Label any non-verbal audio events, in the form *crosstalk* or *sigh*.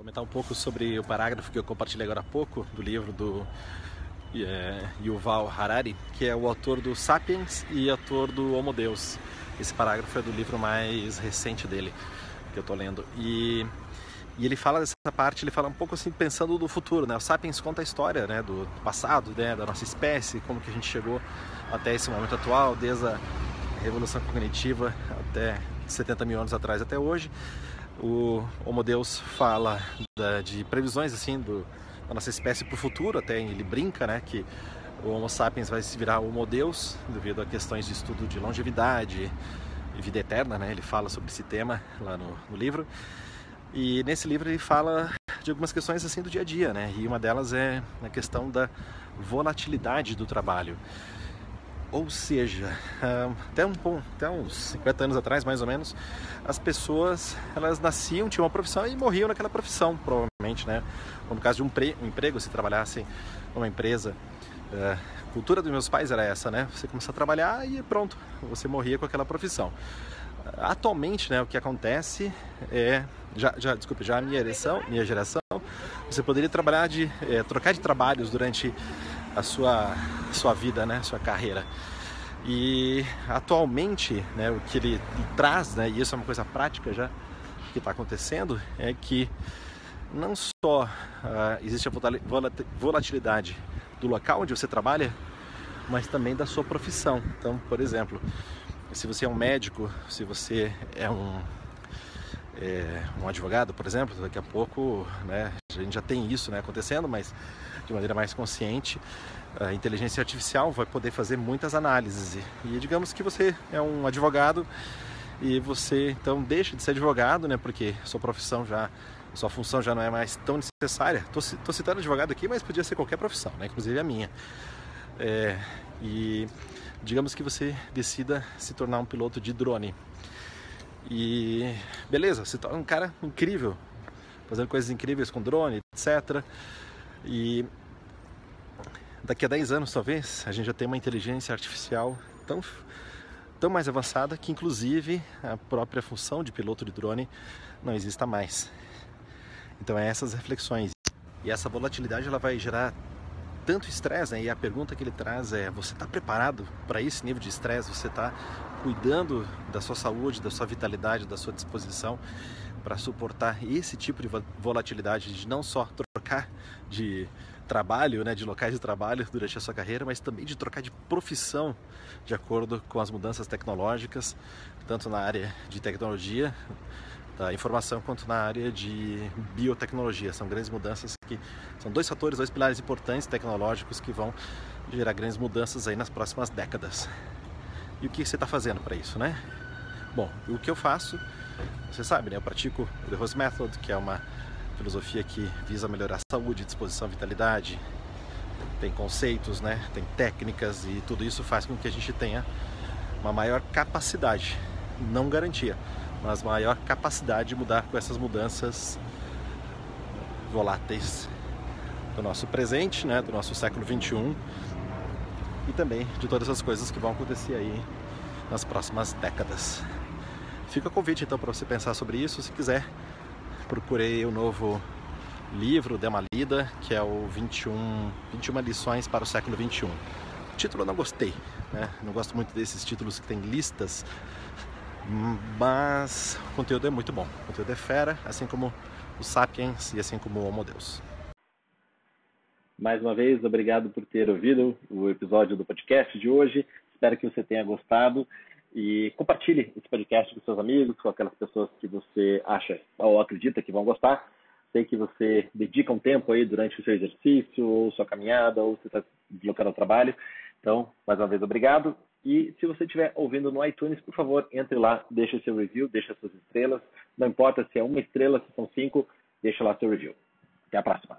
Comentar um pouco sobre o parágrafo que eu compartilhei agora há pouco do livro do é, Yuval Harari, que é o autor do Sapiens e autor do Homo Deus. Esse parágrafo é do livro mais recente dele, que eu estou lendo. E, e, ele fala dessa parte, ele fala um pouco assim, pensando no futuro, né? O Sapiens conta a história né, do, passado, né, da nossa espécie, como que a gente chegou até esse momento atual, desde a revolução cognitiva até 70 mil anos atrás até hoje. O Homo Deus fala da, de previsões assim do, da nossa espécie para o futuro, até ele brinca, né, que o Homo sapiens vai se virar Homo Deus devido a questões de estudo de longevidade e vida eterna, né? Ele fala sobre esse tema lá no, no livro. E nesse livro ele fala de algumas questões assim do dia a dia, né? E uma delas é a questão da volatilidade do trabalho. Ou seja, *laughs* até, um, até uns 50 anos atrás, mais ou menos, as pessoas elas nasciam, tinham uma profissão e morriam naquela profissão, provavelmente, né? Ou no caso de um, pre, um emprego, se trabalhassem numa empresa. A cultura dos meus pais era essa, né? Você começava a trabalhar e pronto, você morria com aquela profissão. Atualmente, né, o que acontece é, já, já desculpe, já a minha geração, minha geração, você poderia trabalhar de, é, trocar de trabalhos durante a sua, a sua vida, né, sua carreira. E atualmente, né, o que ele traz, né, e isso é uma coisa prática já que está acontecendo, é que não só uh, existe a volatilidade do local onde você trabalha, mas também da sua profissão. Então, por exemplo, se você é um médico, se você é um, é, um advogado, por exemplo, daqui a pouco né, a gente já tem isso né, acontecendo, mas de maneira mais consciente, a inteligência artificial vai poder fazer muitas análises. E, e digamos que você é um advogado e você então deixa de ser advogado, né, porque sua profissão já, sua função já não é mais tão necessária. Estou citando advogado aqui, mas podia ser qualquer profissão, né, inclusive a minha. É, e digamos que você decida se tornar um piloto de drone. E beleza, você torna um cara incrível, fazendo coisas incríveis com drone, etc. E daqui a 10 anos, talvez, a gente já tem uma inteligência artificial tão, tão mais avançada que, inclusive, a própria função de piloto de drone não exista mais. Então, é essas reflexões. E essa volatilidade ela vai gerar tanto estresse, né? E a pergunta que ele traz é: você está preparado para esse nível de estresse? Você está cuidando da sua saúde, da sua vitalidade, da sua disposição para suportar esse tipo de volatilidade de não só trocar de trabalho, né, de locais de trabalho durante a sua carreira, mas também de trocar de profissão de acordo com as mudanças tecnológicas, tanto na área de tecnologia da informação quanto na área de biotecnologia. São grandes mudanças que são dois fatores, dois pilares importantes tecnológicos que vão gerar grandes mudanças aí nas próximas décadas. E o que você está fazendo para isso, né? Bom, o que eu faço, você sabe, né? Eu pratico o The Rose Method, que é uma filosofia que visa melhorar a saúde, disposição, vitalidade. Tem conceitos, né? Tem técnicas e tudo isso faz com que a gente tenha uma maior capacidade, não garantia, mas maior capacidade de mudar com essas mudanças voláteis do nosso presente, né, do nosso século 21 e também de todas as coisas que vão acontecer aí nas próximas décadas. Fica o convite então para você pensar sobre isso, se quiser procurei o novo livro, dê uma lida, que é o 21, 21 lições para o século 21. O título eu não gostei, né? Não gosto muito desses títulos que tem listas, mas o conteúdo é muito bom. O conteúdo é fera, assim como o Sapiens e assim como o Homo Deus. Mais uma vez, obrigado por ter ouvido o episódio do podcast de hoje. Espero que você tenha gostado. E compartilhe esse podcast com seus amigos, com aquelas pessoas que você acha ou acredita que vão gostar. Sei que você dedica um tempo aí durante o seu exercício, ou sua caminhada, ou você está deslocando ao trabalho. Então, mais uma vez, obrigado. E se você estiver ouvindo no iTunes, por favor, entre lá, deixe seu review, deixe suas estrelas. Não importa se é uma estrela, se são cinco, deixa lá seu review. Até a próxima.